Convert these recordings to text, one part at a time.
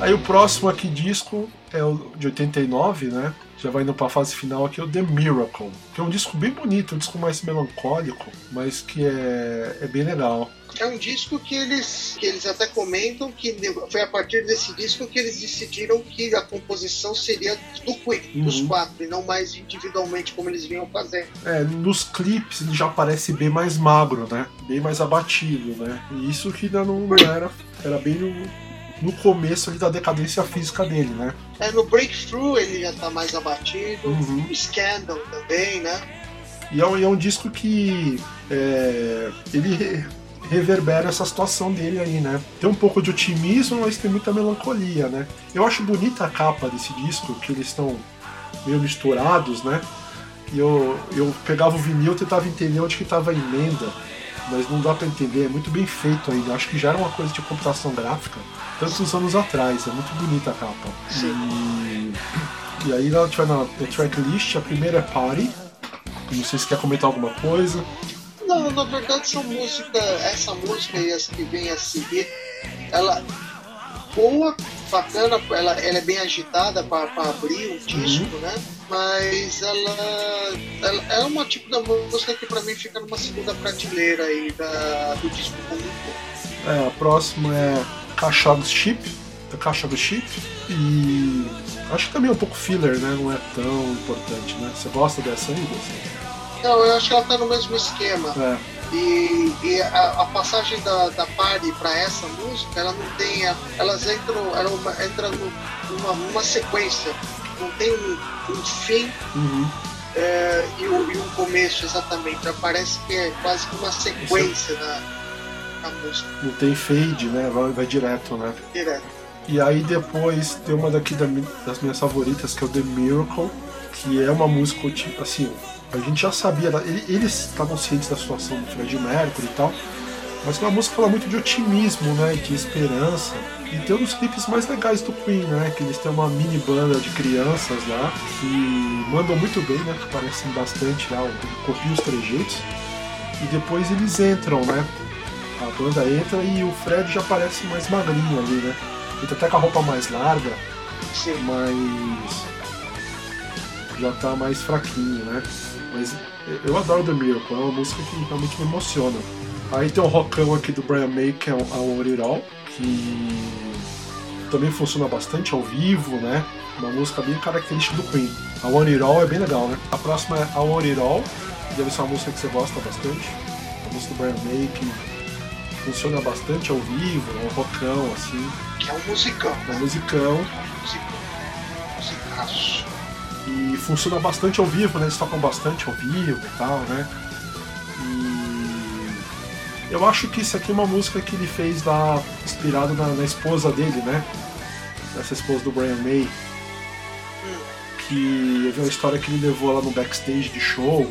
Aí o próximo aqui disco é o de 89, né? Já vai indo pra fase final aqui, o The Miracle, que é um disco bem bonito, um disco mais melancólico, mas que é, é bem legal. É um disco que eles, que eles até comentam que foi a partir desse disco que eles decidiram que a composição seria do Queen, uhum. dos quatro, e não mais individualmente como eles vinham fazendo. É, nos clipes ele já parece bem mais magro, né? Bem mais abatido, né? E isso que ainda não era, era bem no, começo ali da decadência física dele, né? É, no Breakthrough ele já tá mais abatido, uhum. Scandal também, né? E é um, é um disco que é, ele reverbera essa situação dele aí, né? Tem um pouco de otimismo, mas tem muita melancolia, né? Eu acho bonita a capa desse disco, que eles estão meio misturados, né? E eu, eu pegava o vinil e tentava entender onde que estava a emenda, mas não dá para entender, é muito bem feito ainda. Acho que já era uma coisa de computação gráfica, tantos anos atrás, é muito bonita a capa. E, e aí ela tiver na, na tracklist, a primeira é Party. Não sei se quer comentar alguma coisa. Não, na verdade são música, essa música e essa que vem a seguir, ela boa, bacana, ela, ela é bem agitada para abrir o disco, uhum. né? Mas ela, ela, é uma tipo da música que para mim fica numa segunda prateleira aí da, do disco como um É, a próxima é Ship, The Khashoggi Ship, e acho que também é um pouco filler, né? Não é tão importante, né? Você gosta dessa aí? Você? Não, eu acho que ela tá no mesmo esquema. É. E, e a, a, passagem da, da party para essa música, ela não tem. Elas entram, ela entra numa, numa sequência. Não tem um, um fim uhum. é, e, um, e, começo exatamente. Parece que é quase que uma sequência da, da música. Não tem fade, né? Vai, vai direto, né? Direto. E aí depois tem uma daqui das minhas favoritas, que é o The Miracle, que é uma música, tipo, assim, a gente já sabia, eles estavam cientes da situação do Fred Mercury e tal, mas é uma música fala muito de otimismo, né, de esperança. E tem um dos clipes mais legais do Queen, né, que eles têm uma mini banda de crianças lá, que mandam muito bem, né, que parecem bastante lá, copiam os trejeitos. E depois eles entram, né, a banda entra e o Fred já parece mais magrinho ali, né. Ele tá até com a roupa mais larga, Sim. mas já tá mais fraquinho, né. Mas eu adoro The Miracle, é uma música que realmente me emociona. Aí tem o rockão aqui do Brian May, que é o All, que também funciona bastante ao vivo, né? Uma música bem característica do Queen. A Want It All é bem legal, né? A próxima é A Want It All, deve ser uma música que você gosta bastante. A música do Brian May, que funciona bastante ao vivo, é um rockão, assim. Que é um musicão. É um musicão. Musicão. E funciona bastante ao vivo, né? Eles tocam bastante ao vivo e tal, né? E eu acho que isso aqui é uma música que ele fez lá, inspirado na, na esposa dele, né? Essa esposa do Brian May. Que eu vi uma história que ele levou lá no backstage de show.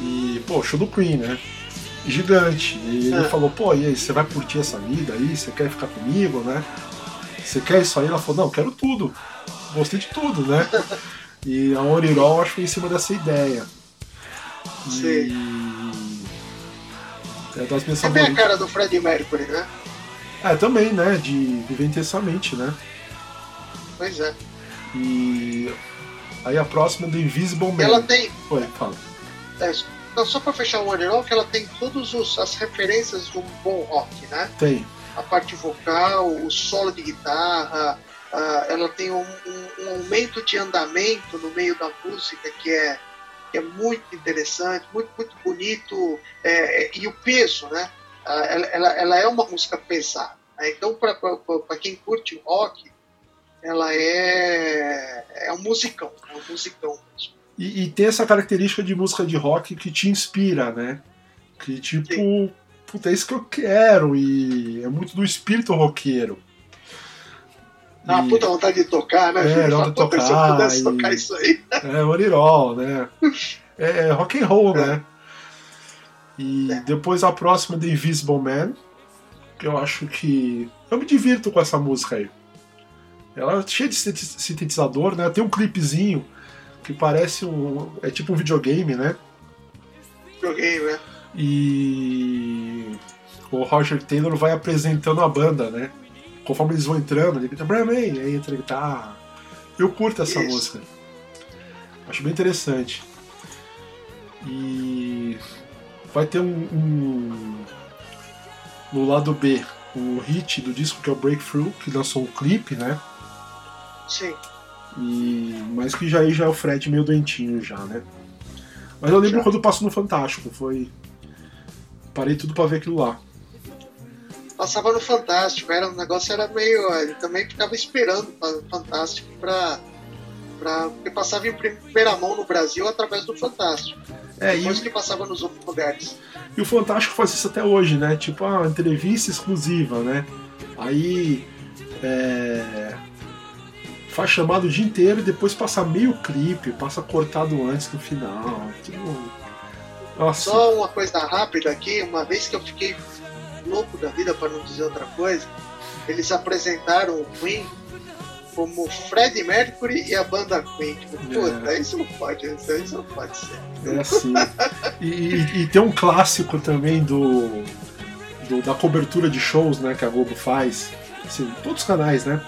E, pô, show do Queen, né? Gigante. E ele é. falou, pô, e aí, você vai curtir essa vida aí? Você quer ficar comigo, né? Você quer isso aí? Ela falou, não, quero tudo. Gostei de tudo, né? E a Orirol acho que foi em cima dessa ideia. Sim. E... É das minhas é bem a cara do Fred Mercury, né? É, também, né? De viver intensamente, né? Pois é. E aí a próxima é do Invisible Man. Ela tem. Oi, fala. É, então, só pra fechar o One que ela tem todas as referências do bom rock, né? Tem. A parte vocal, o solo de guitarra, uh, ela tem um, um, um, aumento de andamento no meio da música que é, que é muito interessante, muito, muito bonito, é, é e o peso, né? Uh, ela, ela, ela, é uma música pesada. Né? Então, para quem curte o rock, ela é, é um musicão, é um musicão mesmo. E, e, tem essa característica de música de rock que te inspira, né? Que tipo, Sim. puta, é isso que eu quero, e é muito do espírito roqueiro. Dá uma puta vontade de tocar, né? É, dá de tocar. Se eu pudesse e... tocar isso aí. É, Orirol, né? É, é rock and roll, é. né? E é. depois a próxima The Invisible Man, que eu acho que. Eu me divirto com essa música aí. Ela é cheia de sintetizador, né? Tem um clipezinho que parece um. É tipo um videogame, né? Videogame, né? E o Roger Taylor vai apresentando a banda, né? Conforme eles vão entrando, ele grita Brian May, aí entra a guitarra. Eu curto essa Isso. música. Acho bem interessante. E vai ter um, um- no lado B o hit do disco que é o Breakthrough, que lançou um clipe, né? Sim. E mas que já aí já é o Fred meio doentinho já, né? Mas eu lembro Já. quando passou no Fantástico, foi parei tudo pra ver aquilo lá. Passava no Fantástico, era, o negócio era meio. Ele também ficava esperando o Fantástico pra. pra porque passava em primeira mão no Brasil através do Fantástico. É, e, Depois que passava nos outros lugares. e o Fantástico faz isso até hoje, né? Tipo, a entrevista exclusiva, né? Aí é, faz chamado o dia inteiro e depois passa meio clipe, passa cortado antes no final. Tipo, nossa. Só uma coisa rápida aqui, uma vez que eu fiquei louco da vida, para não dizer outra coisa, eles apresentaram o Queen como Fred Mercury e a banda Queen. Tipo, puta, É. isso não pode, isso, não pode ser. É assim. E, e- tem um clássico também do, do- da cobertura de shows, né, que a Globo faz. Assim, todos os canais, né?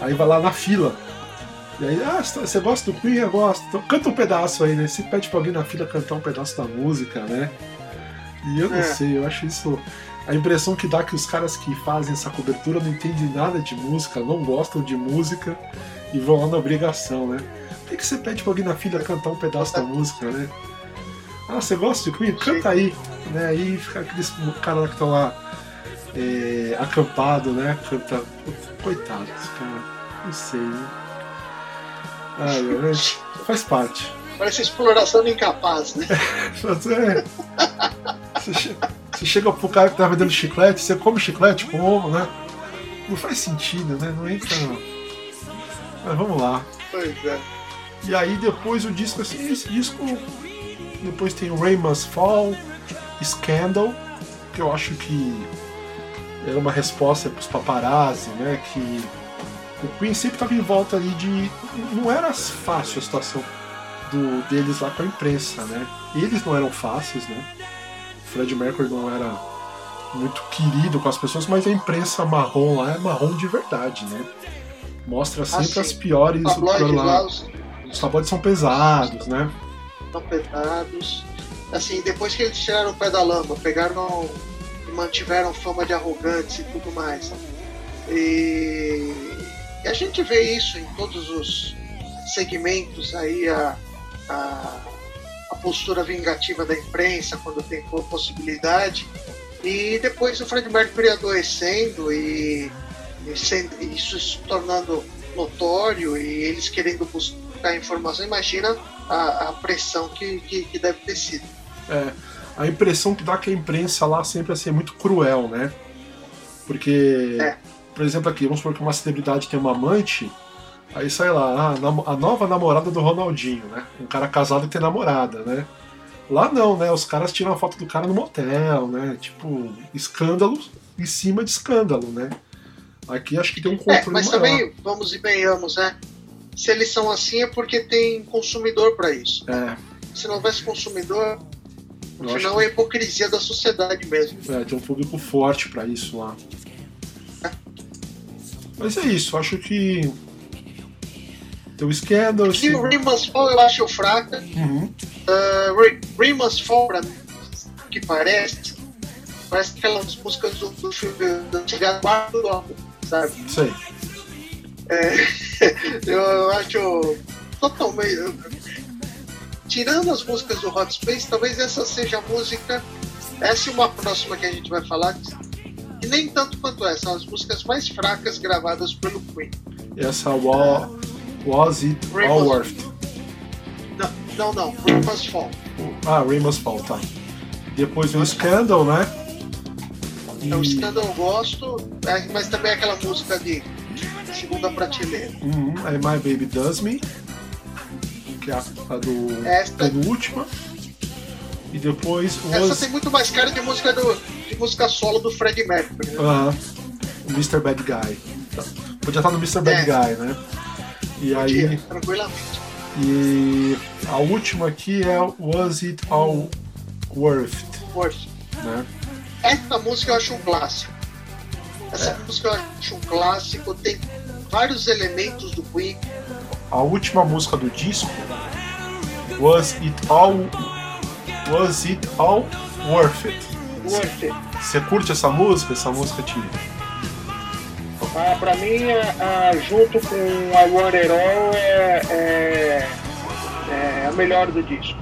Aí vai lá na fila. E aí, ah, você você gosta do Queen? Eu gosto. Então canta um pedaço aí, né? Se pede pra alguém na fila cantar um pedaço da música, né? E eu não É. sei, eu acho isso. A impressão que dá que os caras que fazem essa cobertura não entendem nada de música, não gostam de música e vão lá na obrigação, né? Por que, você pede pra alguém na fila cantar um pedaço da música, né? Ah, você gosta de Queen? Canta aí. Né? Aí fica aqueles caras que estão lá é, acampado, né? Canta. Coitados, cara. Não sei, né? Ai, faz parte. Parece exploração de incapaz, né? Você, você chega pro cara que tá vendendo chiclete, você come chiclete com ovo, né? Não faz sentido, né? Não entra. Mas vamos lá. Pois é. E aí depois o disco, assim, esse disco. Depois tem o Rain Must Fall, Scandal, que eu acho que era uma resposta pros paparazzi, né? Que o Queen sempre estava em volta ali de. Não era fácil a situação do, deles lá com a imprensa, né? Eles não eram fáceis, né? O Fred Mercury não era muito querido com as pessoas, mas a imprensa marrom lá é marrom de verdade, né? Mostra sempre sim. as piores. Tabloides lá. os Os tabloides são pesados, né? estão pesados. Assim, depois que eles tiraram o pé da lama, pegaram e mantiveram fama de arrogantes e tudo mais. E, e a gente vê isso em todos os segmentos aí, a, a, a postura vingativa da imprensa quando tem possibilidade. E depois o Fred Mercury adoecendo e, e sendo- isso se tornando notório e eles querendo buscar informação. Imagina a, a pressão que, que, que deve ter sido. É, a impressão que dá que a imprensa lá sempre assim, é muito cruel, né? Porque, É. por exemplo, aqui, vamos supor que uma celebridade tem uma amante, aí sai lá, ah, nam- a nova namorada do Ronaldinho, né? Um cara casado e tem namorada, né? Lá não, né? Os caras tiram a foto do cara no motel, né? Tipo, escândalo em cima de escândalo, né? Aqui acho que tem um É, controle mas maior. também, vamos e venhamos, né? Se eles são assim é porque tem consumidor para isso. É, Se não houvesse consumidor, eu acho afinal é a hipocrisia da sociedade mesmo. que é, tem um público forte pra isso lá. Mas é isso, acho que tem o Scandal, E o Rimas Fall eu acho fraca. Uhum. Uh, Rimas Fall, pra mim, que parece, parece aquelas músicas do, do filme do antigo quarto do álbum, sabe? Sei. Eu, eu acho totalmente. Tirando as músicas do Hot Space, talvez essa seja a música. Essa e uma próxima que a gente vai falar, que nem tanto quanto essa, são as músicas mais fracas gravadas pelo Queen. Essa wa- Was It All Worth? Não, não, não Rimas Fall. Ah, Rain Must Fall, tá. Depois o Scandal, né? E... É o Scandal eu gosto, é, mas também é aquela música de segunda prateleira. Uhum, aí My Baby Does Me, que é a, do Esta- penúltima. E depois Essa Was... tem muito mais cara de música, do, de música solo do Fred Mercury. né? Aham. o Mr. Bad Guy. Podia estar no Mr. Bad É. Guy, né? E Podia, aí, tranquilamente. e a última aqui é Was It All Worth, Worth. né? Essa música eu acho um clássico. Essa é. música eu acho um clássico, tem vários elementos do Queen. A última música do disco, Was It All Was It All Worth It? Worth It. Você curte essa música? Essa música te. Ah, pra mim, ah, junto com I Want It All, é, é, é a melhor do disco.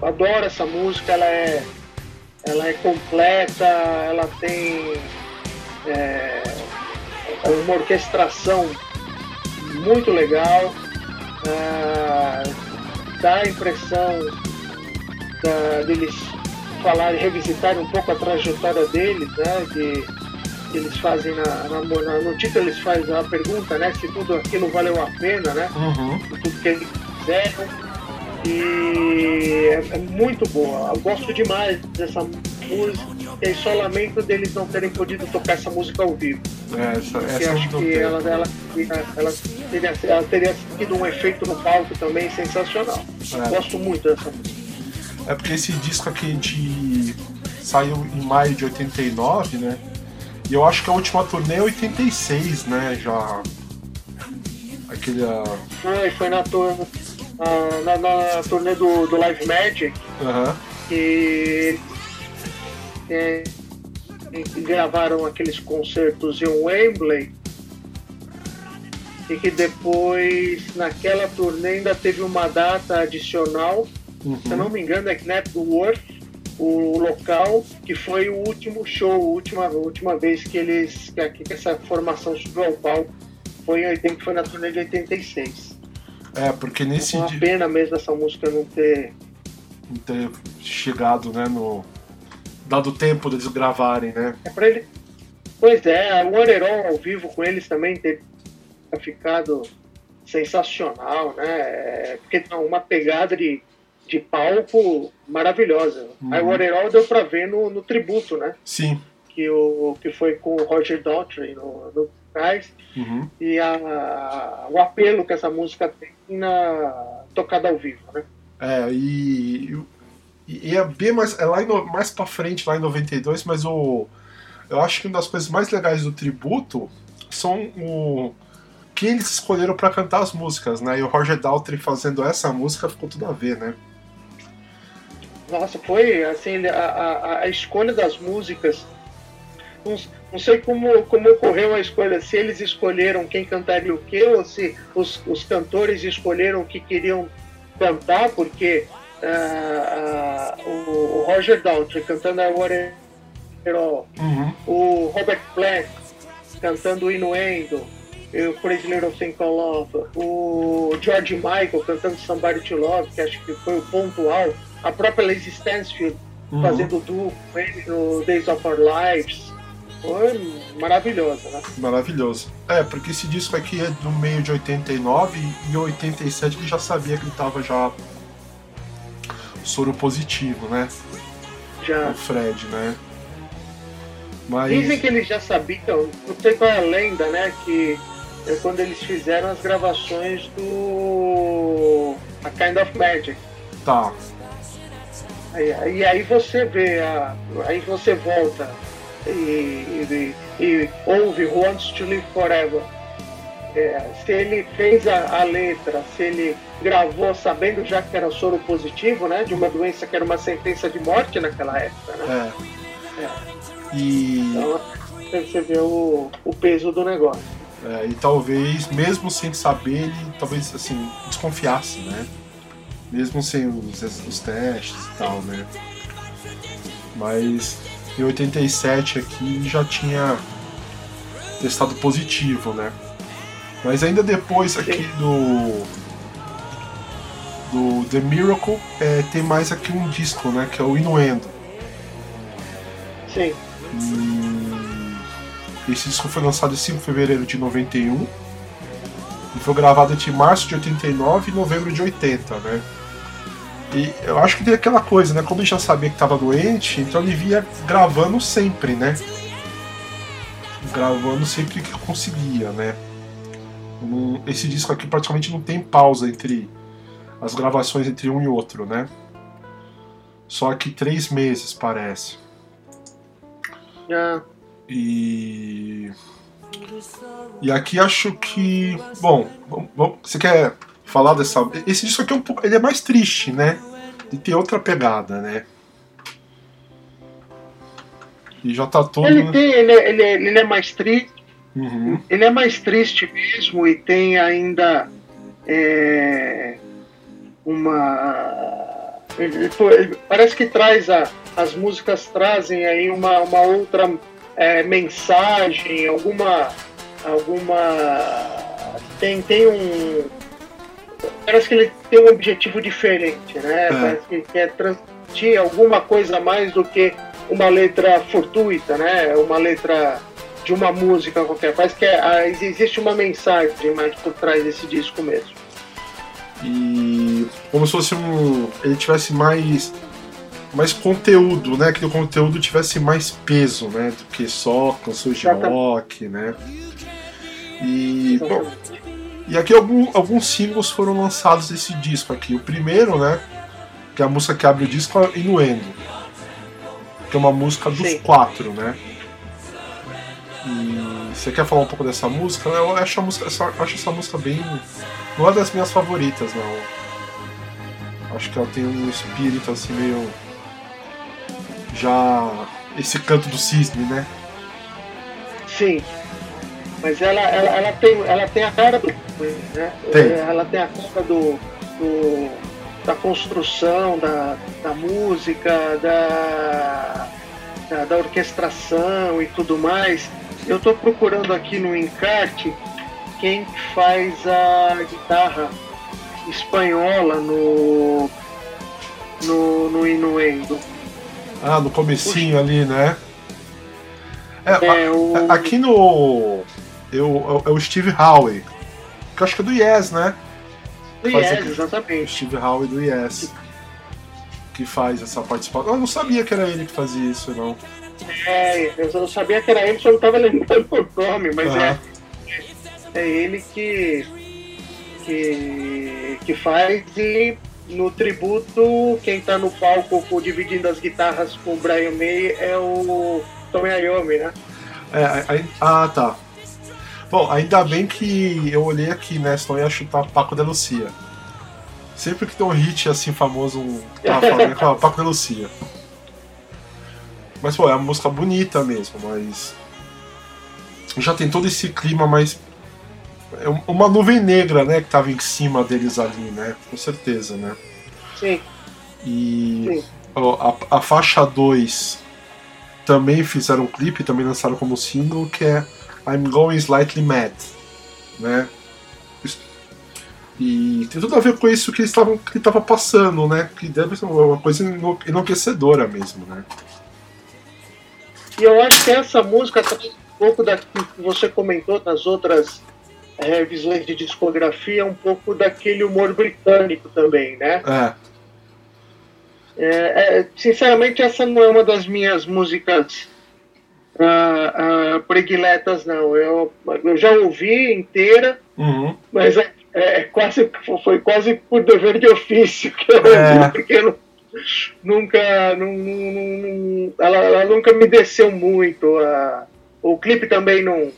Adoro essa música, ela é, ela é completa, ela tem é, uma orquestração muito legal, ah, dá a impressão da, deles falarem, revisitarem um pouco a trajetória deles, né? De, que eles fazem na, na, no título eles fazem a pergunta, né? Se tudo aquilo valeu a pena, né? Uhum. Tudo que eles fizeram. E é, é muito boa. Eu gosto demais dessa música. E só lamento deles não terem podido tocar essa música ao vivo. É, essa, Porque essa acho que ela, ela, ela, teria, ela teria tido um efeito no palco também sensacional. É. Gosto muito dessa música. É porque esse disco aqui de saiu em maio de 89, né? E eu acho que a última turnê é 86, né? Já. Aquele. ah, Foi, foi na, tur ah, na, na turnê do, do Live Magic que, que, que gravaram aqueles concertos em Wembley e que depois naquela turnê ainda teve uma data adicional, Uhum. se eu não me engano é Knapworth, o local que foi o último show, a última, a última vez que eles que, que essa formação subiu ao palco foi em 80, foi na turnê de 86. É, porque nesse Uma dia pena mesmo essa música não ter não ter chegado, né? No. Dado tempo deles gravarem, né? É pra ele. Pois é, o Oreron ao vivo com eles também ter ficado sensacional, né? É, Porque tem uma pegada de, de palco maravilhosa. Uhum. Aí o Oreron deu pra ver no, no tributo, né? Sim. Que, o, que foi com o Roger Daltrey no, no trás Uhum. e a, o apelo que essa música tem na tocada ao vivo, né? É, e, e, e é bem mais. É lá no- mais pra frente, lá em 92, mas o. Eu acho que uma das coisas mais legais do tributo são o. que eles escolheram pra cantar as músicas, né? E o Roger Daltrey fazendo essa música ficou tudo a ver, né? Nossa, foi assim, a, a, a escolha das músicas. Não, não sei como, como ocorreu a escolha, se eles escolheram quem cantaria o quê, ou se os, os cantores escolheram o que queriam cantar, porque ah, ah, o, o Roger Daltrey cantando I Want It All, Uhum. o Robert Plant cantando Innuendo, e o Little Thing Called Love, o George Michael cantando Somebody to Love, que acho que foi o ponto alto, a própria Lacey Stansfield Uhum. fazendo duo com ele no Days of Our Lives. Foi maravilhosa, né? Maravilhoso. É, porque esse disco aqui é do meio de 89 e em 87 ele já sabia que ele tava já soro positivo, né? Já. O Fred, né? Mas. Dizem que eles já sabiam, não sei qual é a lenda, né? Que é quando eles fizeram as gravações do A Kind of Magic. Tá. Aí, aí, aí você vê, a, aí você volta e, e, e ouve Wants to Live Forever. É, se ele fez a, a letra, se ele gravou sabendo já que era soro positivo, né? De uma doença que era uma sentença de morte naquela época, né? É. E, Então você vê o, o peso do negócio. é, e talvez, mesmo sem saber, ele talvez assim, desconfiasse, né? Mesmo sem os, os testes e tal, né? Mas em 87 aqui já tinha testado positivo, né? Mas ainda depois aqui do. Do The Miracle, é, tem mais aqui um disco, né? Que é o Inuendo. Sim. E esse disco foi lançado em 5 de fevereiro de 91 e foi gravado entre março de 89 e novembro de 80, né? E eu acho que tem aquela coisa, né? Como ele já sabia que estava doente, então ele via gravando sempre, né? Gravando sempre que conseguia, né? Esse disco aqui praticamente não tem pausa entre as gravações entre um e outro, né? Só que três meses parece. Ah, E. E aqui acho que. Bom, você quer falar dessa. Esse disco aqui é um pouco. Ele é mais triste, né? Ele tem outra pegada, né? E já tá todo. Ele, tem, ele, é, ele, é, ele é mais triste. Uhum. Ele é mais triste mesmo e tem ainda é, uma. Ele, ele, parece que traz a, as músicas trazem aí uma, uma outra é, mensagem, alguma. alguma. Tem, tem um. Parece que ele tem um objetivo diferente, né? É. Parece que quer transmitir alguma coisa mais do que uma letra fortuita, né? Uma letra de uma música qualquer. Parece que é, existe uma mensagem mais por trás desse disco mesmo. E como se fosse um. ele tivesse mais. mais conteúdo, né? Que o conteúdo tivesse mais peso, né? Do que só canções de rock, né? E. Bom, e aqui algum, alguns singles foram lançados desse disco aqui. O primeiro, né? Que é a música que abre o disco é Inuendo que é uma música dos Sim. quatro, né? E você quer falar um pouco dessa música? Eu acho, a música, acho essa música bem. Não é das minhas favoritas, não. Acho que ela tem um espírito assim meio. Já. Esse canto do cisne, né? Sim. Mas ela, ela, ela, tem, ela tem a cara do. Né? Tem. Ela tem a cara do, do da construção da, da música, da, da, da orquestração e tudo mais. Eu estou procurando aqui no encarte quem faz a guitarra espanhola no no, no Inuendo. Ah, no comecinho ali, né? É, é o... Aqui no. Eu, é o Steve Howe. Que eu acho que é do Yes, né? Do Yes, aqui, exatamente. Steve Howe do Yes. Que faz essa participação. Eu não sabia que era ele que fazia isso, não. É, eu não sabia que era ele, só não estava lembrando o nome, mas é, é ele que, que, que faz e no tributo, quem está no palco dividindo as guitarras com o Brian May é o Tommy Iommi, né? É, ah, tá. Bom, ainda bem que eu olhei aqui, né? Senão ia chutar Paco de Lucia. Sempre que tem um hit assim famoso, um ah, Paco de Lucia. Mas, pô, é uma música bonita mesmo, mas. Já tem todo esse clima mais. É uma nuvem negra, né, que tava em cima deles ali, né? Com certeza, né? Sim. E Sim. A, a faixa 2 também fizeram um clipe, também lançaram como single, que é I'm Going Slightly Mad, né? E tem tudo a ver com isso que ele estava passando, né? Que deve ser uma coisa enlouquecedora mesmo, né? E eu acho que essa música tá um pouco da que você comentou nas outras é, revisões de discografia, um pouco daquele humor britânico também, né? É. É, é, sinceramente, essa não é uma das minhas músicas uh, uh, prediletas, não. Eu, eu já ouvi inteira, uhum. mas é, é, quase, foi quase por dever de ofício que eu é. ouvi, porque eu nunca, não, não, ela, ela, nunca me desceu muito. O clipe também não,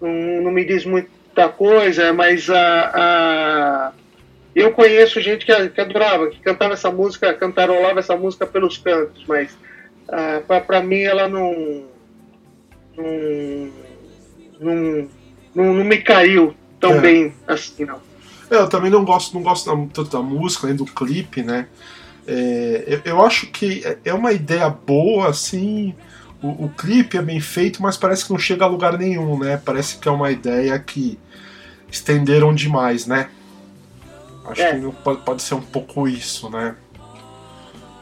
não, não me diz muita coisa, mas a, eu conheço gente que, que adorava, que cantava essa música, cantarolava essa música pelos cantos, mas uh, para mim ela não, não, não, não, me caiu tão é. bem assim, não. É, eu também não gosto, não gosto tanto da música, nem do clipe, né? É, eu, eu, acho que é, é uma ideia boa, assim. O, o, clipe é bem feito, mas parece que não chega a lugar nenhum, né? Parece que é uma ideia que estenderam demais, né? Acho é. que pode, pode ser um pouco isso, né?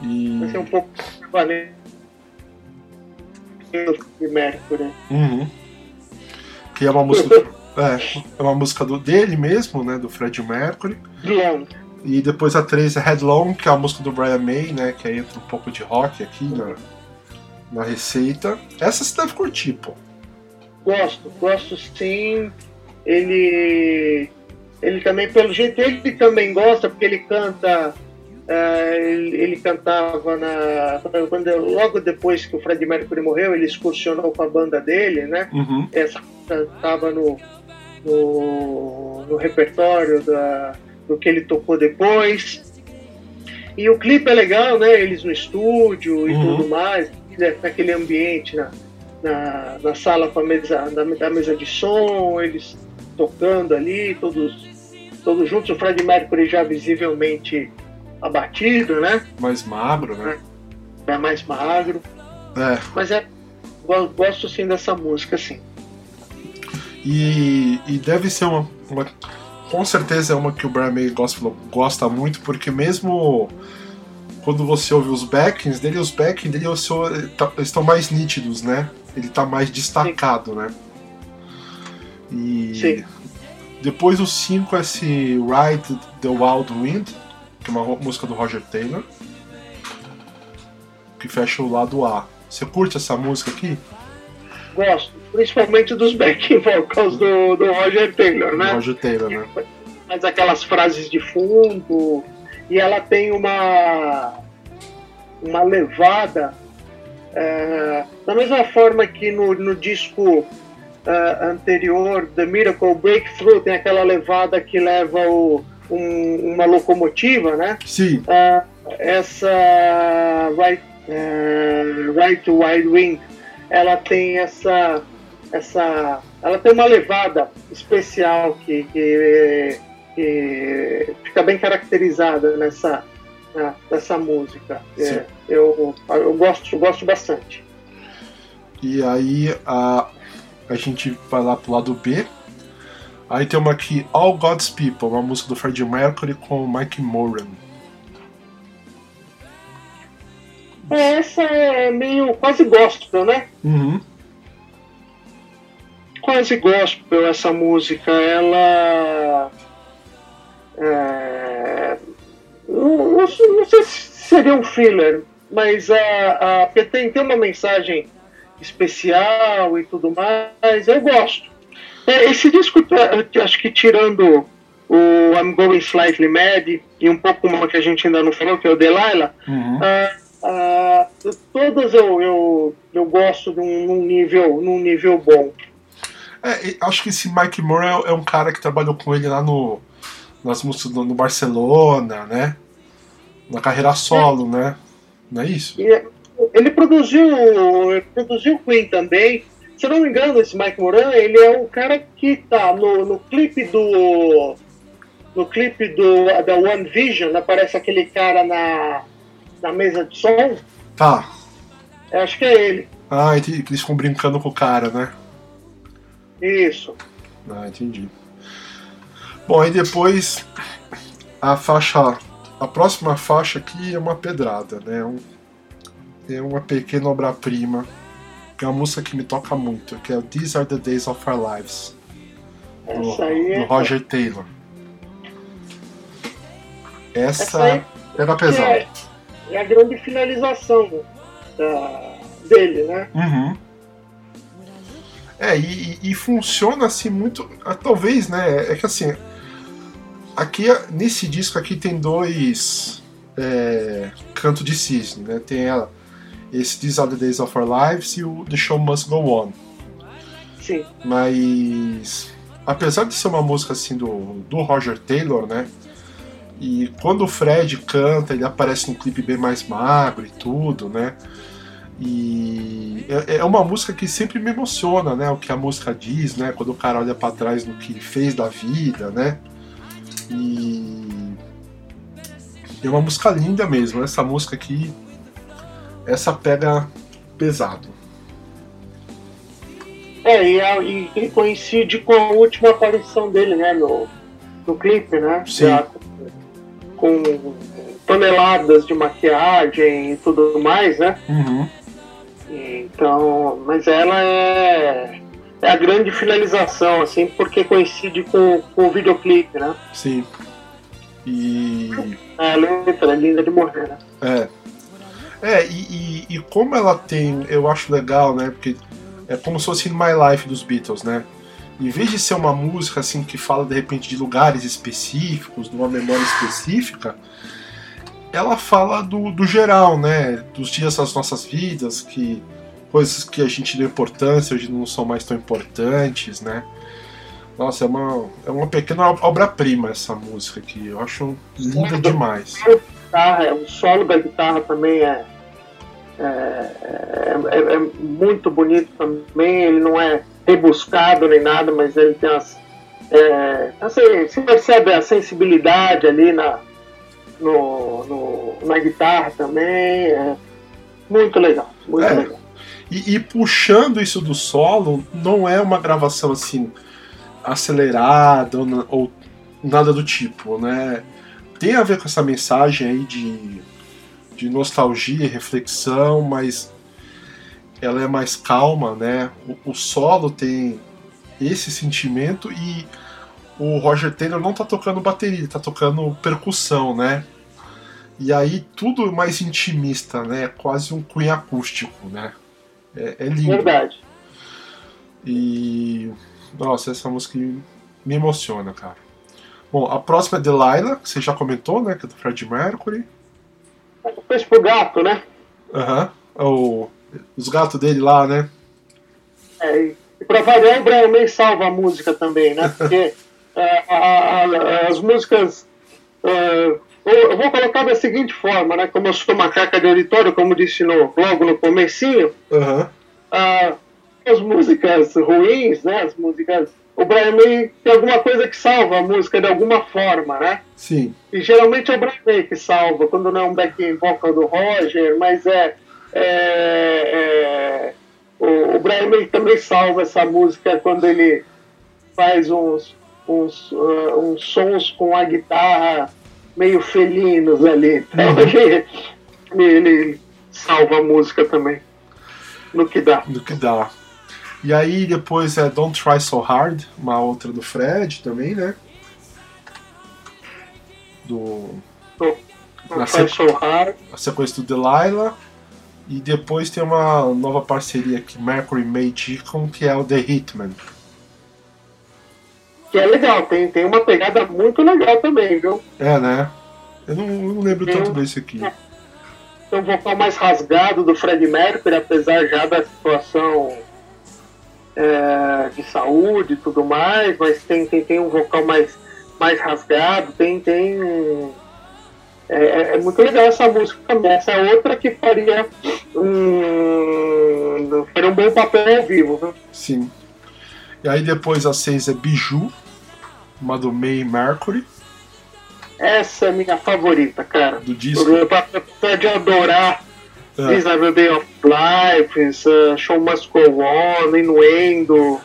E... Pode ser um pouco valente de Mercury. Uhum. Que é uma música. é, é uma música do, dele mesmo, né? Do Fred Mercury. Long. E depois a 3 é Headlong, que é a música do Brian May, né? Que aí entra um pouco de rock aqui na, na receita. Essa você deve curtir, pô. Gosto, gosto sim. Ele. Ele também, pelo jeito, ele também gosta, porque ele canta Uh, ele, ele, cantava na. Quando, logo depois que o Fred Mercury morreu, ele excursionou com a banda dele, né? Uhum. Essa estava no, no, no, repertório da, do que ele tocou depois. E o clipe é legal, né? Eles no estúdio e uhum. tudo mais, né? naquele ambiente, na, na, na sala com a mesa, na, na mesa de som, eles tocando ali, todos, todos juntos. O Fred Mercury já visivelmente abatido, né? Mais magro, né? É, mais magro. É. Mas é. Gosto sim dessa música, sim. E, e deve ser uma, uma, Com certeza é uma que o Brian May gosta, gosta muito, porque mesmo quando você ouve os backings dele, os backings dele tá, estão mais nítidos, né? Ele está mais destacado, sim. né? E sim. depois o 5 é esse Ride the Wild Wind, que é uma música do Roger Taylor, que fecha o lado A. Você curte essa música aqui? Gosto, principalmente dos backing vocals do, do Roger Taylor, né? Roger Taylor, né? Mas aquelas frases de fundo, e ela tem uma, uma levada, é, da mesma forma que no, no disco Uh, anterior, The Miracle Breakthrough, tem aquela levada que leva o, um, uma locomotiva, né? Sim. Uh, essa Right, uh, right to Wide Wing, ela tem essa, essa, ela tem uma levada especial que, que, que fica bem caracterizada nessa, nessa música. É, eu, eu gosto, gosto bastante. E aí a, a gente vai lá pro lado B, Aí tem uma aqui, All God's People, uma música do Freddie Mercury com o Mike Moran. Essa é meio quase gospel, né? Uhum. Quase gospel essa música. Ela. É... Não, não, sei se seria um filler, mas a, a tem, tem uma mensagem especial e tudo mais. Eu gosto. É, esse disco, é, acho que tirando o I'm Going Slightly Mad e um pouco uma que a gente ainda não falou, que é o Delilah, uhum. uh, uh, todas eu, eu, eu gosto num, num, nível, num nível bom. É, acho que esse Mike Moore é, é, um cara que trabalhou com ele lá no, nas músicas no, no Barcelona, né? Na carreira solo, é. né? Não é isso? ele produziu, produziu Queen também. Se não me engano, esse Mike Moran, ele é o cara que tá no, no clipe do. No clipe do, da One Vision, aparece aquele cara na, na mesa de som. Tá. Eu acho que é ele. Ah, eles ficam brincando com o cara, né? Isso. Ah, entendi. Bom, aí depois a faixa. A próxima faixa aqui é uma pedrada, né? Um, é uma pequena obra-prima que é uma música que me toca muito, que é These Are the Days of Our Lives, do, do é Roger Taylor. Essa, Essa pega pesado. É, é, a grande finalização da, dele, né? Uhum. É, e, e, funciona assim muito. Ah, talvez, né? É que assim. Aqui, nesse disco aqui tem dois é, canto de cisne, né? Tem ela esse These Are the Days of Our Lives e o The Show Must Go On. Sim. Mas apesar de ser uma música assim do, do Roger Taylor, né? E quando o Fred canta, ele aparece num clipe bem mais magro e tudo, né? E é, é uma música que sempre me emociona, né? O que a música diz, né? Quando o cara olha para trás no que ele fez da vida, né? E é uma música linda mesmo. Essa música aqui essa pega pesado. É, e, a, e, e, coincide com a última aparição dele, né, no, no clipe, né? Sim. Já, com toneladas de maquiagem e tudo mais, né? Uhum. Então, mas ela é, é a grande finalização, assim, porque coincide com, com o videoclipe, né? Sim. E. É, a letra é linda de morrer, né? É. É, e, e, e, como ela tem, eu acho legal, né? Porque é como se fosse My Life dos Beatles, né? Em vez de ser uma música assim que fala de repente de lugares específicos, de uma memória específica, ela fala do, do geral, né? Dos dias das nossas vidas, que coisas que a gente deu importância hoje não são mais tão importantes, né? Nossa, é uma, é uma pequena obra-prima essa música aqui. Eu acho linda demais. O solo da guitarra também é, é, é, é, muito bonito também. Ele não é rebuscado nem nada, mas ele tem as. É, assim, você percebe a sensibilidade ali na, no, no, na guitarra também. É muito legal. Muito é, legal. E, e, puxando isso do solo, não é uma gravação assim acelerada ou, ou nada do tipo, né? Tem a ver com essa mensagem aí de, de nostalgia e reflexão, mas ela é mais calma, né? O, o, solo tem esse sentimento e o Roger Taylor não tá tocando bateria, ele tá tocando percussão, né? E aí tudo mais intimista, né? Quase um cunho acústico, né? É, é lindo. Verdade. E. Nossa, essa música me emociona, cara. Bom, a próxima é Delilah, que você já comentou, né? Que é do Fred Mercury. Fez pro gato, né? Aham. Uhum. Os gatos dele lá, né? É, e pra variar, o Brian May salva a música também, né? Porque é, a, a, as músicas. É, eu vou colocar da seguinte forma, né? Como eu sou macaca de auditório, como disse no, logo no comecinho, uhum. as músicas ruins, né? As músicas. O Brian May tem alguma coisa que salva a música de alguma forma, né? Sim. E geralmente é o Brian May que salva, quando não é um backing vocal do Roger, mas é. é, é o, o Brian May também salva essa música quando ele faz uns, uns, uh, uns sons com a guitarra meio felinos ali. Então uhum. ele, ele salva a música também. No que dá. No que dá. E aí depois é Don't Try So Hard, uma outra do Fred também, né? Do. Don't, na Try So Hard. A sequência do Delilah. E depois tem uma nova parceria aqui, Mercury May Deacon, que é o The Hitman que é legal, tem, tem uma pegada muito legal também, viu? É, né? Eu não, eu não lembro tem tanto desse aqui. É. Tem um vocal mais rasgado do Fred Mercury, apesar já da situação é, de saúde e tudo mais, mas tem, tem, tem um vocal mais, mais rasgado, tem. tem é, é, é muito legal essa música também. Essa outra que faria um, faria um bom papel ao vivo, né? Sim. E aí depois a 6 é Biju, uma do May Mercury. Essa é minha favorita, cara. Do disco. Apesar de adorar é. Every Day of Life, uh, Show Must Go On, Innuendo.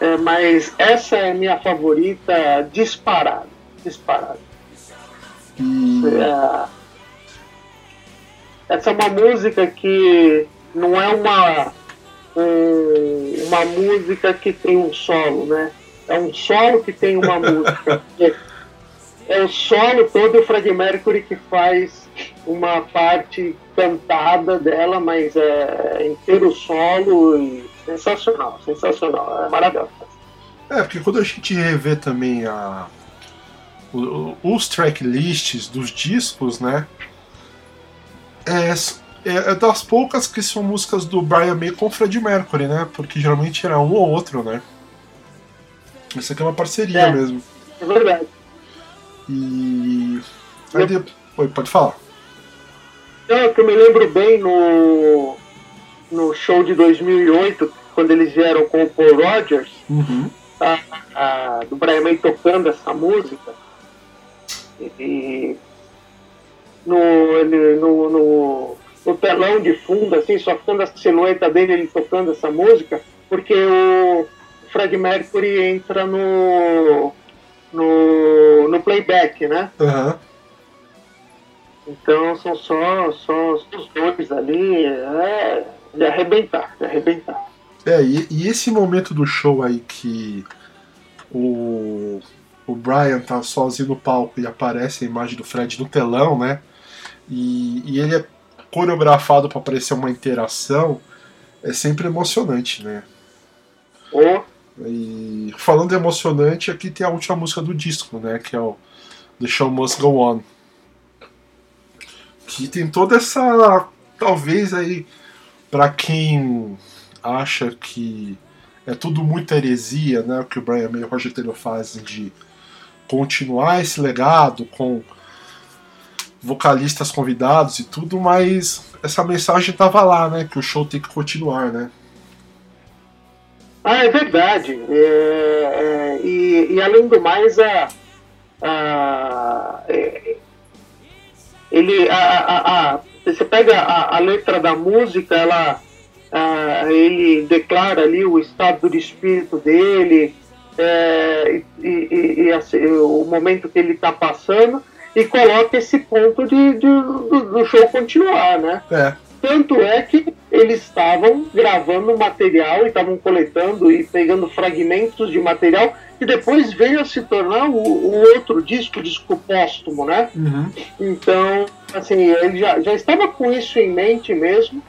É, mas essa é minha favorita disparada. Disparada. E... É, essa é uma música que não é uma um, uma música que tem um solo, né? É um solo que tem uma música. É, é o solo todo o Fred Mercury que faz uma parte cantada dela, mas é inteiro solo e sensacional, sensacional, é maravilhoso. É, porque quando a gente revê também a, os tracklists dos discos, né? É, é, é, das poucas que são músicas do Brian May com Fred Mercury, né? Porque geralmente era um ou outro, né? Essa aqui é uma parceria é, mesmo. É verdade. E. Aí pode falar. Não, que eu me lembro bem no, no show de 2008, quando eles vieram com o Paul Rogers, uhum. a, a, do Brian May tocando essa música. E no, no, no, no telão de fundo, assim, só ficando a silhueta dele ele tocando essa música, porque o Fred Mercury entra no, no, no playback, né? Uhum. Então são só, só os dois ali, é, de arrebentar, de arrebentar. É, e, e, esse momento do show aí que o, o Brian tá sozinho no palco e aparece a imagem do Fred no telão, né? E, e ele é coreografado para parecer uma interação, é sempre emocionante, né? Oh. E falando emocionante, aqui tem a última música do disco, né? Que é o The Show Must Go On. que tem toda essa. Talvez aí, para quem acha que é tudo muita heresia, né? O que o Brian May e o Roger Taylor fazem de continuar esse legado com vocalistas convidados e tudo, mas essa mensagem tava lá, né? Que o show tem que continuar, né? Ah, é verdade. É, é, e, e, além do mais, a, a é, ele, a, a, a, você pega a, letra da música, ela, ele declara ali o estado de espírito dele é, e, e, e assim, o momento que ele está passando e coloca esse ponto de, de do, do, show continuar, né? É. Tanto é que eles estavam gravando material e estavam coletando e pegando fragmentos de material que depois veio a se tornar o, o outro disco, o disco póstumo, né? Uhum. Então, assim, ele já, já estava com isso em mente mesmo,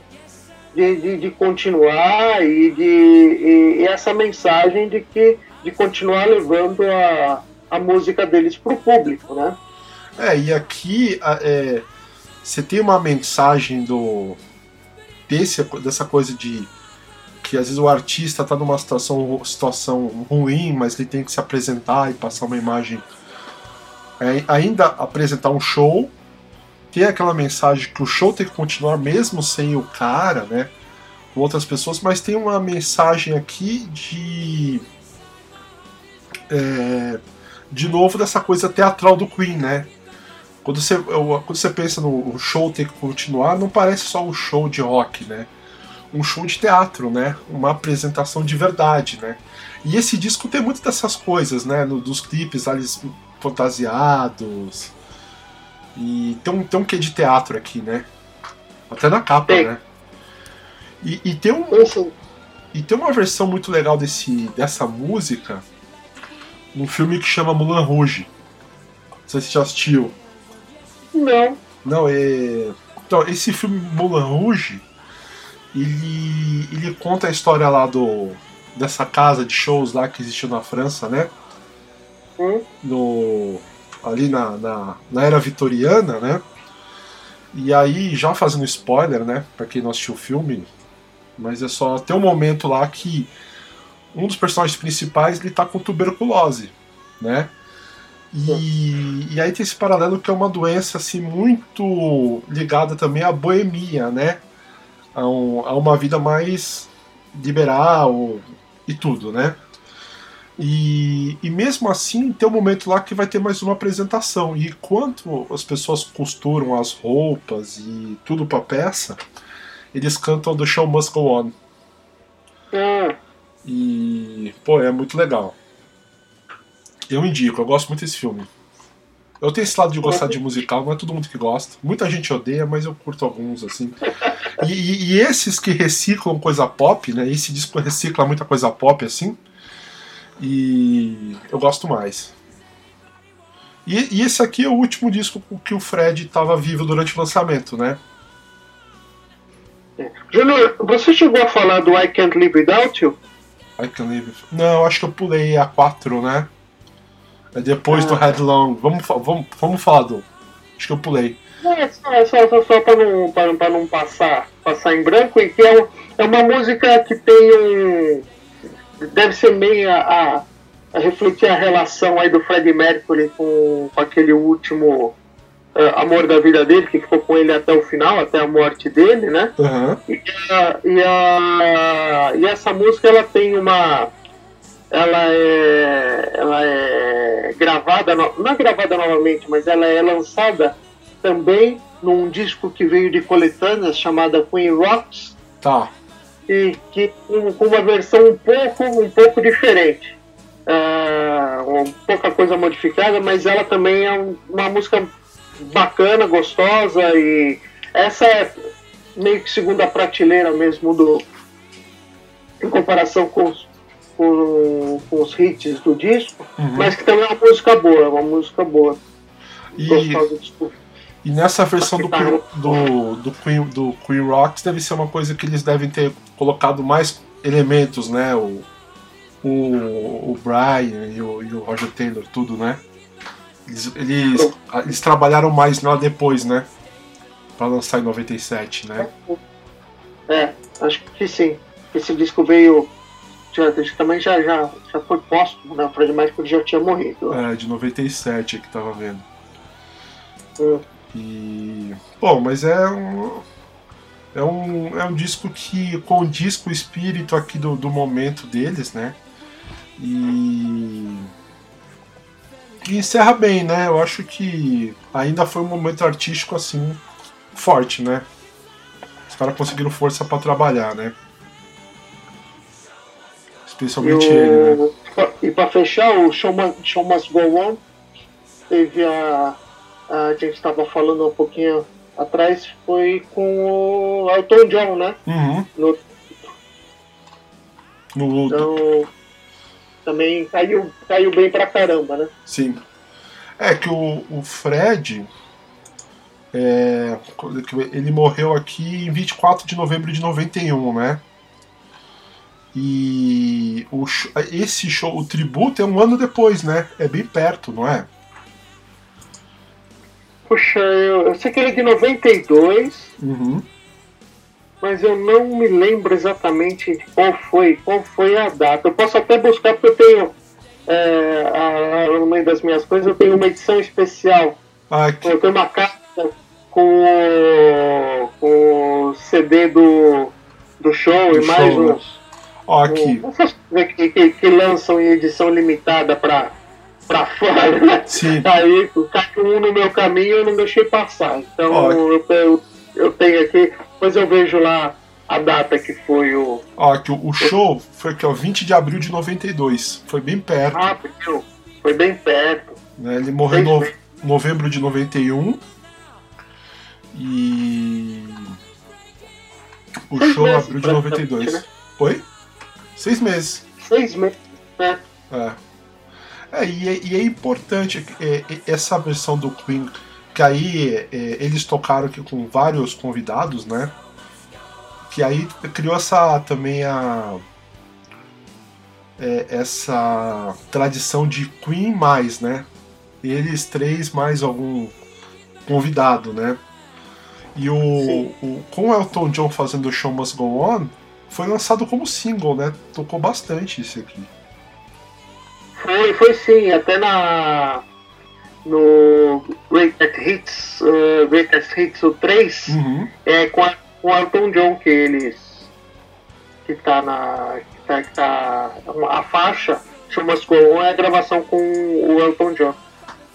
de, de, de continuar e de e, e essa mensagem de que de continuar levando a, a música deles para o público, né? É, e aqui é, você tem uma mensagem do desse, dessa coisa de que às vezes o artista está numa situação, situação ruim, mas ele tem que se apresentar e passar uma imagem. É, ainda apresentar um show, ter aquela mensagem que o show tem que continuar mesmo sem o cara, né? Com outras pessoas, mas tem uma mensagem aqui de. É, de novo dessa coisa teatral do Queen, né? Quando você, quando você pensa no show ter que continuar, não parece só um show de rock, né? Um show de teatro, né? Uma apresentação de verdade, né? E esse disco tem muitas dessas coisas, né? No, dos clipes eles fantasiados. E tem um, tem um quê de teatro aqui, né? Até na capa, tem. né? E, e, tem um. E tem uma versão muito legal desse, dessa música num filme que chama Mulan Rouge. Não sei se você já assistiu. Não. Não, é. Então, esse filme Moulin Rouge, ele, ele conta a história lá do dessa casa de shows lá que existiu na França, né? Hum? No, ali na, na, na, era vitoriana, né? E aí, já fazendo spoiler, né? Pra quem não assistiu o filme, mas é só. Tem um momento lá que um dos personagens principais ele tá com tuberculose, né? E, e aí tem esse paralelo que é uma doença assim muito ligada também à boemia, né? A, um, a uma vida mais liberal e tudo, né? E, e mesmo assim tem um momento lá que vai ter mais uma apresentação. E enquanto as pessoas costuram as roupas e tudo pra peça, eles cantam The Show Must Go On. É. E, pô, é muito legal. Eu indico, eu gosto muito desse filme. Eu tenho esse lado de gostar de musical, não é todo mundo que gosta. Muita gente odeia, mas eu curto alguns, assim. E, e, e esses que reciclam coisa pop, né? Esse disco recicla muita coisa pop, assim. E eu gosto mais. E, e esse aqui é o último disco que o Fred estava vivo durante o lançamento, né? Júnior, você chegou a falar do I Can't Live Without You? I Can't Live. Não, acho que eu pulei a 4, né? É depois ah. do Headlong. Vamos, vamos, vamos falar do. Acho que eu pulei. É, só, só, só, só para não, pra, pra não passar, passar em branco, e que é, é uma música que tem um. Deve ser meio a, a, refletir a relação aí do Freddie Mercury com, com aquele último uh, amor da vida dele, que ficou com ele até o final, até a morte dele, né? Uhum. E, a, e, a, e essa música ela tem uma ela é, ela é gravada, não é gravada novamente, mas ela é lançada também num disco que veio de coletâneas chamada Queen Rocks. Tá. E que com uma versão um pouco, um pouco diferente. Uh, um pouca coisa modificada, mas ela também é um, uma música bacana, gostosa e essa é meio que segunda prateleira mesmo do em comparação com os com, com os hits do disco, uhum. mas que também é uma música boa, é uma música boa. E, e nessa versão do, Queen, do, do, Queen, do Queen Rocks deve ser uma coisa que eles devem ter colocado mais elementos, né? O, o, o Brian e o, e o Roger Taylor, tudo, né? Eles, eles, eles trabalharam mais lá depois, né? para lançar em 97, né? É, acho que sim. Esse disco veio. Já, também já, já, já foi póstumo, né? O Fred Mercury já tinha morrido. É, de 97 que tava vendo. Hum. E. Bom, mas é um. É um, é um disco que condiz com o espírito aqui do, do momento deles, né? E. E encerra bem, né? Eu acho que ainda foi um momento artístico assim forte, né? Os caras conseguiram força para trabalhar, né? Especialmente o... ele, né? E para fechar, o Show Must, Show Must Go On teve a. A gente estava falando um pouquinho atrás, foi com o Elton John, né? Uhum. No, no... Então, também caiu, caiu bem pra caramba, né? Sim. É que o, o Fred. É, ele morreu aqui em 24 de novembro de 91, né? E o, esse show, o tributo, é um ano depois, né? É bem perto, não é? Puxa, eu, eu sei que ele é de 92. Uhum. Mas eu não me lembro exatamente qual foi, qual foi a data. Eu posso até buscar porque eu tenho. É, a, a, no meio das minhas coisas eu tenho uma edição especial. Ah, que... Eu tenho uma carta com o, com o CD do, do show Do e mais show, uns. Ó, aqui. Que, que, que lançam em edição limitada pra, pra fora, né? Sim. Aí caiu um no meu caminho e eu não deixei passar. Então Ó. eu, eu, eu tenho aqui, depois eu vejo lá a data que foi o. Ó, aqui, o o show foi aqui, ó, 20 de abril de 92. Foi bem perto. Ah, porque foi bem perto. Né? Ele morreu em no- novembro de 91. E. O Seis show abril de praticamente, 92. né? Oi? Seis meses. Seis meses, né? É. É, e, é, e é importante é, é, essa versão do Queen, que aí é, eles tocaram aqui com vários convidados, né? Que aí criou essa também a. é, essa tradição de Queen mais, né? Eles três mais algum convidado, né? E o, o com o Elton John fazendo o Show Must Go On, foi lançado como single, né? Tocou bastante esse aqui. Foi, foi sim, até na. No Greatest Hits, uh, Greatest Hits o 3, Uhum. é com, a, com o Elton John que eles. que tá na. que tá. Que tá a faixa On, é a gravação com o Elton John.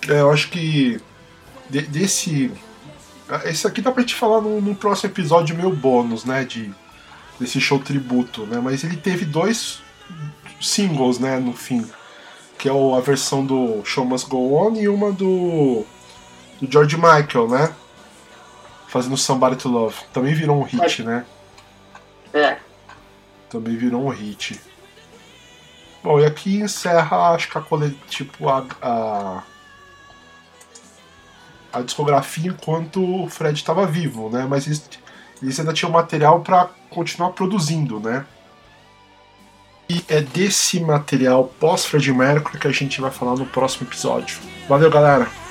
É, eu acho que de- desse. Esse aqui dá pra te falar num, num próximo episódio meu bônus, né? De, desse show tributo, né? Mas ele teve dois singles, né? No fim. Que é a versão do Show Must Go On e uma do. do George Michael, né? Fazendo Somebody to Love. Também virou um hit, né? É. Também virou um hit. Bom, e aqui encerra, acho que a cole... tipo, a, a, a discografia enquanto o Fred estava vivo, né? Mas eles, eles ainda tinham material para continuar produzindo, né? E é desse material pós-Fred Mercury que a gente vai falar no próximo episódio. Valeu, galera!